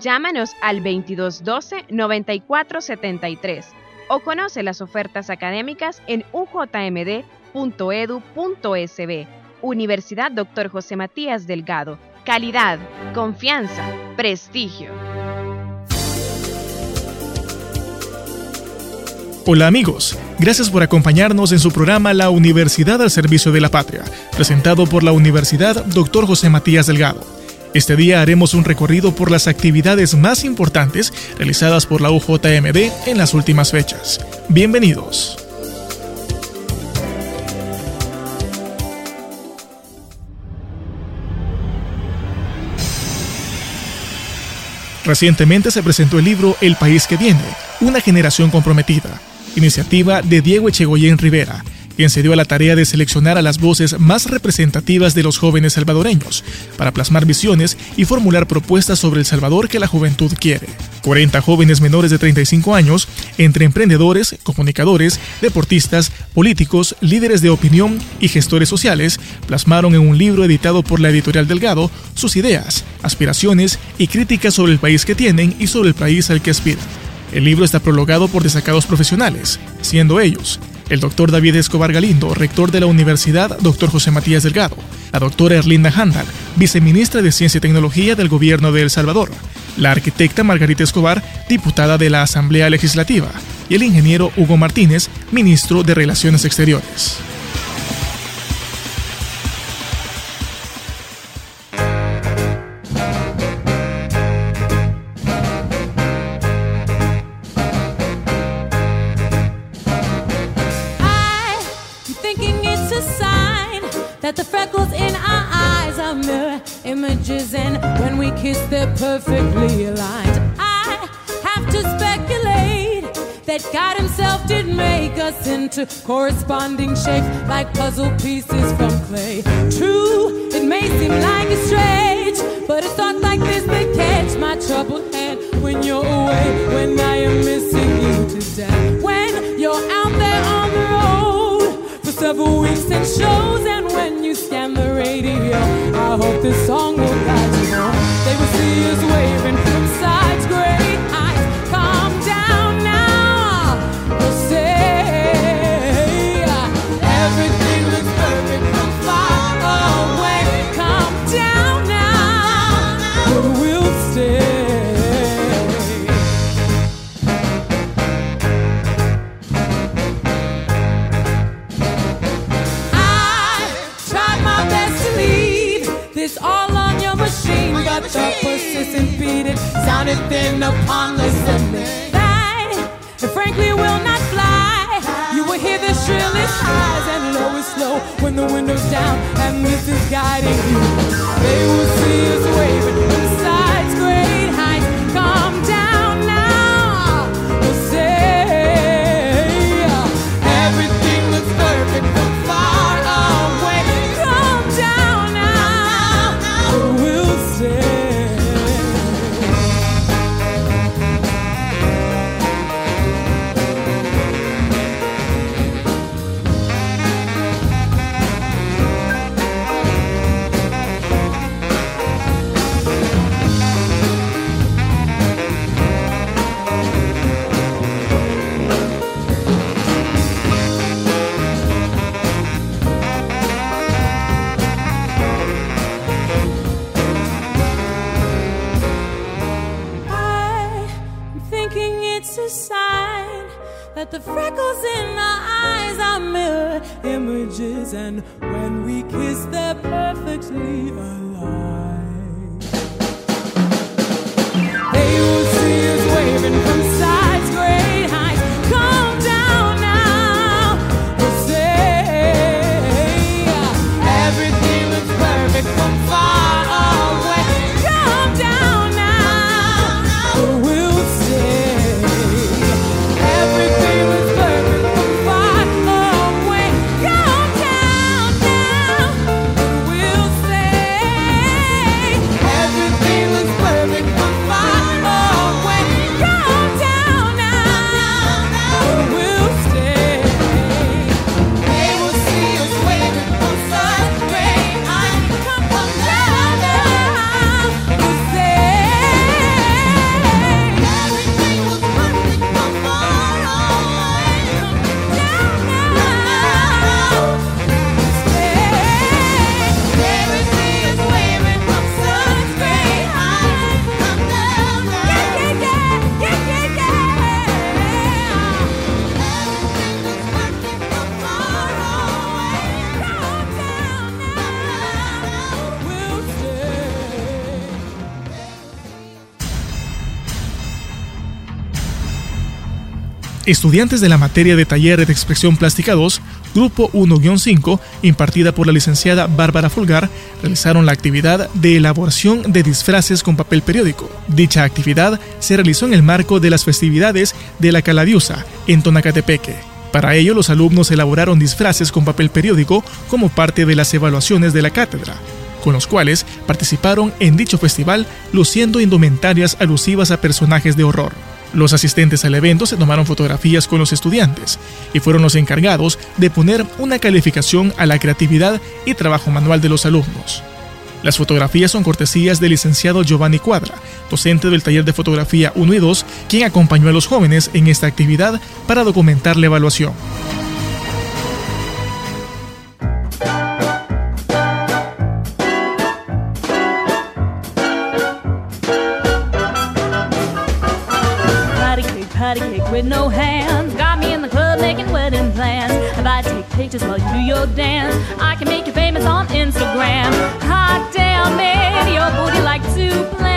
Llámanos al 2212-9473 o conoce las ofertas académicas en ujmd.edu.sb. Universidad Dr. José Matías Delgado. Calidad, confianza, prestigio. Hola amigos, gracias por acompañarnos en su programa La Universidad al Servicio de la Patria, presentado por la Universidad Dr. José Matías Delgado. Este día haremos un recorrido por las actividades más importantes realizadas por la UJMD en las últimas fechas. Bienvenidos. Recientemente se presentó el libro El País que Viene, una generación comprometida, iniciativa de Diego Echegoyen Rivera, quien se dio a la tarea de seleccionar a las voces más representativas de los jóvenes salvadoreños, para plasmar visiones y formular propuestas sobre el Salvador que la juventud quiere. 40 jóvenes menores de 35 años, entre emprendedores, comunicadores, deportistas, políticos, líderes de opinión y gestores sociales, plasmaron en un libro editado por la editorial Delgado sus ideas, aspiraciones y críticas sobre el país que tienen y sobre el país al que aspiran. El libro está prologado por destacados profesionales, siendo ellos el doctor David Escobar Galindo, rector de la Universidad Dr. José Matías Delgado, la doctora Erlinda Handal, viceministra de Ciencia y Tecnología del Gobierno de El Salvador, la arquitecta Margarita Escobar, diputada de la Asamblea Legislativa, y el ingeniero Hugo Martínez, ministro de Relaciones Exteriores. Into corresponding shapes like puzzle pieces from clay. True, it may seem like it's strange, but it's thoughts like this that catch my troubled hand when you're away, when I am missing you today. When you're out there on the road for several weeks and shows, and when you scan the radio, I hope this song will guide you home. They will see us waving upon the cement. That, frankly, will not fly. You will hear the shrillest highs and lowest low when the window's down, and this is guiding you. They will see us waving that the freckles in our eyes are mirror images, and when we kiss, they're perfectly alive. They will Estudiantes de la materia de Taller de Expresión Plástica 2, Grupo 1-5, impartida por la licenciada Bárbara Fulgar, realizaron la actividad de elaboración de disfraces con papel periódico. Dicha actividad se realizó en el marco de las festividades de la Caladiusa, en Tonacatepeque. Para ello, los alumnos elaboraron disfraces con papel periódico como parte de las evaluaciones de la cátedra, con los cuales participaron en dicho festival luciendo indumentarias alusivas a personajes de horror. Los asistentes al evento se tomaron fotografías con los estudiantes y fueron los encargados de poner una calificación a la creatividad y trabajo manual de los alumnos. Las fotografías son cortesías del licenciado Giovanni Cuadra, docente del taller de fotografía 1 y 2, quien acompañó a los jóvenes en esta actividad para documentar la evaluación. Patty cake, with no hands. Got me in the club making wedding plans. If I take pictures while you do your dance, I can make you famous on Instagram. Hot damn it, your booty like two planets.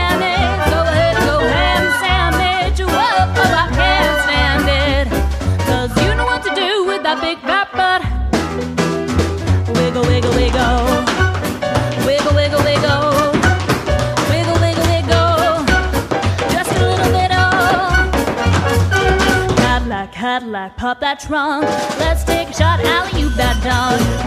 Cadillac, pop that trunk. Let's take a shot, alley you that dog.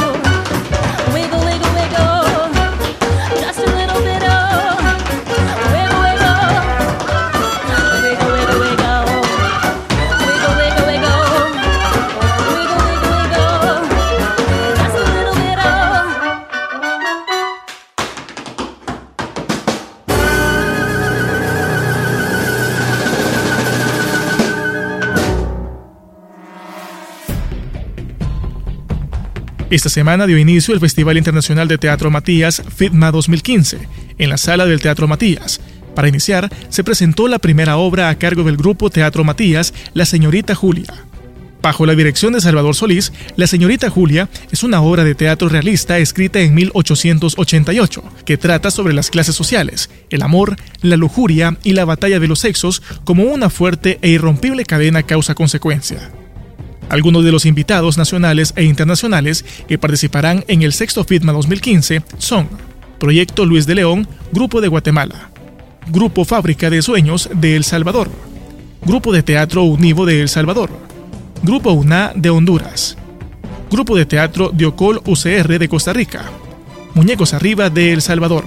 Esta semana dio inicio el Festival Internacional de Teatro Matías FITMA 2015 en la sala del Teatro Matías. Para iniciar, se presentó la primera obra a cargo del grupo Teatro Matías, La Señorita Julia. Bajo la dirección de Salvador Solís, La Señorita Julia es una obra de teatro realista escrita en 1888, que trata sobre las clases sociales, el amor, la lujuria y la batalla de los sexos como una fuerte e irrompible cadena causa-consecuencia. Algunos de los invitados nacionales e internacionales que participarán en el sexto FITMA 2015 son Proyecto Luis de León, Grupo de Guatemala, Grupo Fábrica de Sueños de El Salvador, Grupo de Teatro Univo de El Salvador, Grupo UNA de Honduras, Grupo de Teatro Diocol UCR de Costa Rica, Muñecos Arriba de El Salvador,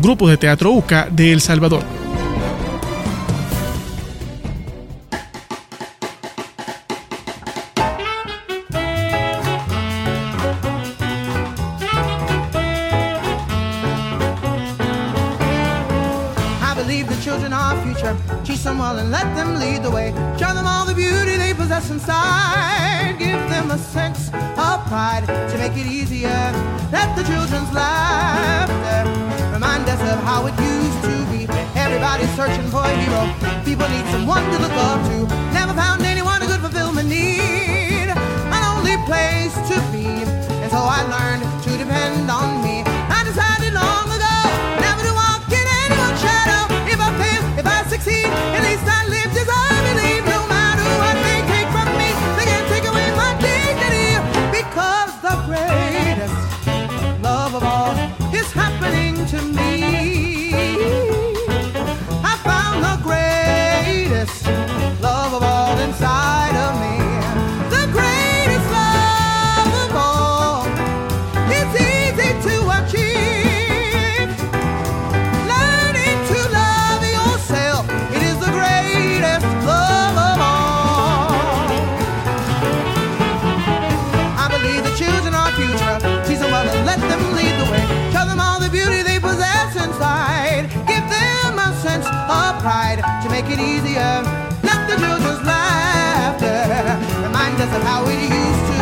Grupo de Teatro UCA de El Salvador. Pride to make it easier. Let the children's laughter remind us of how it used to be. Everybody's searching for a hero. People need someone to look up to. Never found anyone who could fulfill my need. An only place to be. And so I learned to depend on me. of how we used to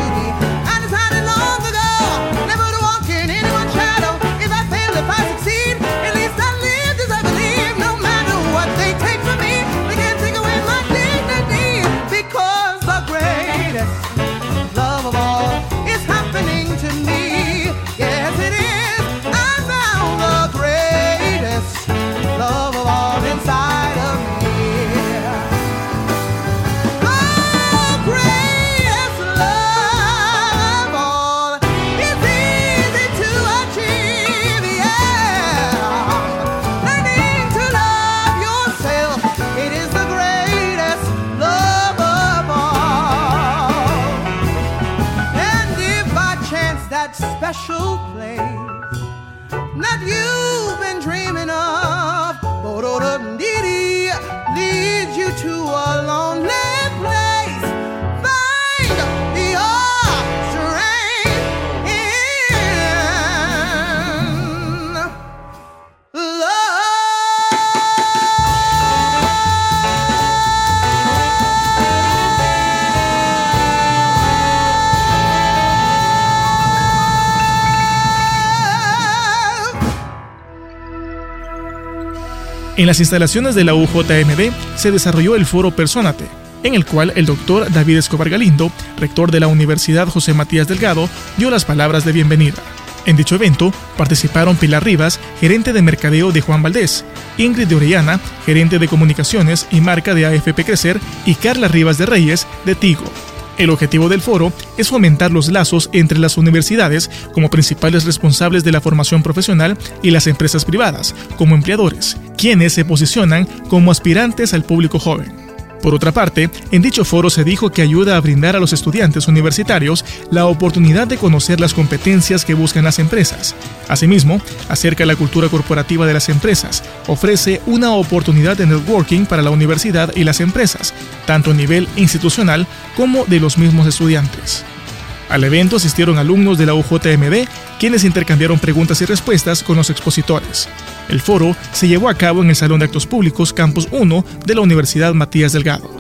En las instalaciones de la UJMB se desarrolló el foro Personate, en el cual el doctor David Escobar Galindo, rector de la Universidad José Matías Delgado, dio las palabras de bienvenida. En dicho evento participaron Pilar Rivas, gerente de mercadeo de Juan Valdés, Ingrid de Orellana, gerente de comunicaciones y marca de AFP Crecer, y Carla Rivas de Reyes, de Tigo. El objetivo del foro es fomentar los lazos entre las universidades como principales responsables de la formación profesional y las empresas privadas como empleadores, quienes se posicionan como aspirantes al público joven. Por otra parte, en dicho foro se dijo que ayuda a brindar a los estudiantes universitarios la oportunidad de conocer las competencias que buscan las empresas. Asimismo, acerca la cultura corporativa de las empresas, ofrece una oportunidad de networking para la universidad y las empresas, tanto a nivel institucional como de los mismos estudiantes. Al evento asistieron alumnos de la UJMB, quienes intercambiaron preguntas y respuestas con los expositores. El foro se llevó a cabo en el Salón de Actos Públicos Campus 1 de la Universidad Matías Delgado.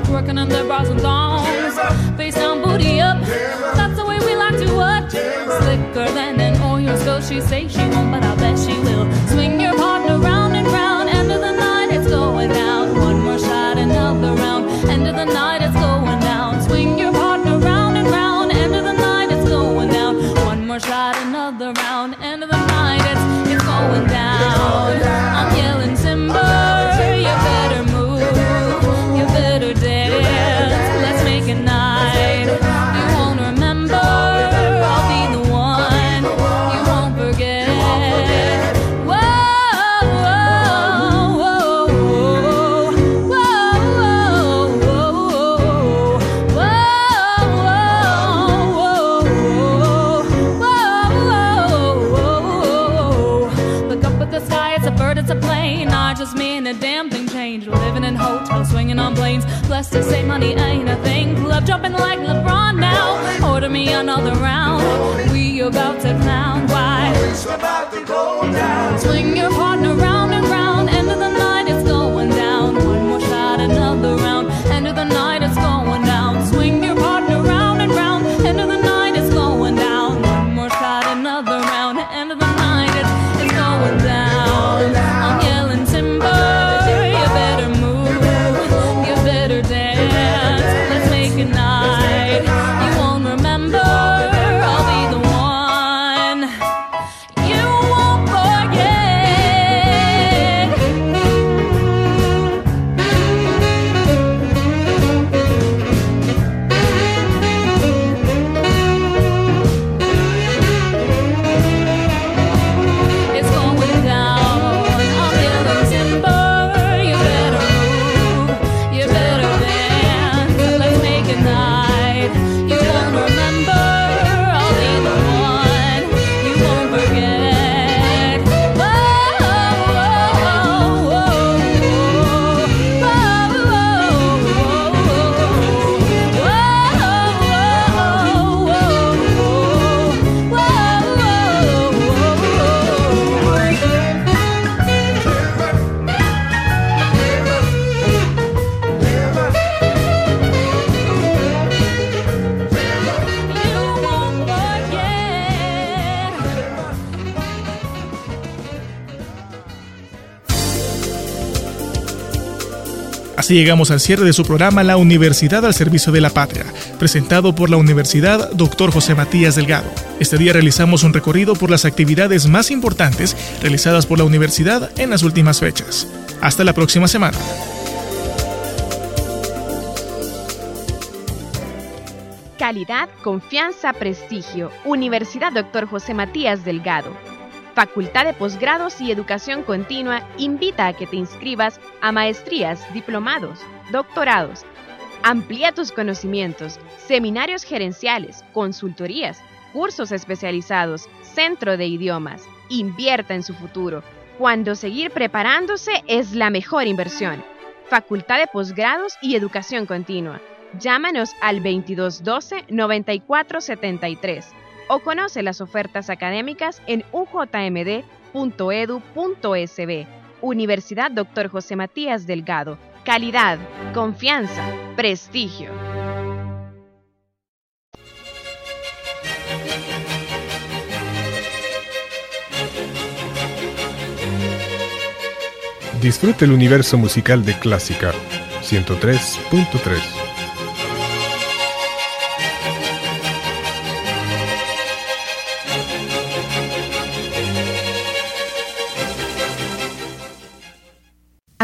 Twerking in their bras and thongs. Face down, booty up. That's the way we like to what? Slicker than an oil spill. She say she won't, but I Llegamos al cierre de su programa La Universidad al Servicio de la Patria, presentado por la Universidad Dr. José Matías Delgado. Este día realizamos un recorrido por las actividades más importantes realizadas por la universidad en las últimas fechas. Hasta la próxima semana. Calidad, confianza, prestigio. Universidad Dr. José Matías Delgado. Facultad de Posgrados y Educación Continua invita a que te inscribas a maestrías, diplomados, doctorados. Amplía tus conocimientos, seminarios gerenciales, consultorías, cursos especializados, centro de idiomas. Invierta en su futuro, cuando seguir preparándose es la mejor inversión. Facultad de Posgrados y Educación Continua. Llámanos al 2212-9473 o conoce las ofertas académicas en ujmd.edu.sb. Universidad Dr. José Matías Delgado. Calidad, confianza, prestigio. Disfrute el universo musical de Clásica 103.3.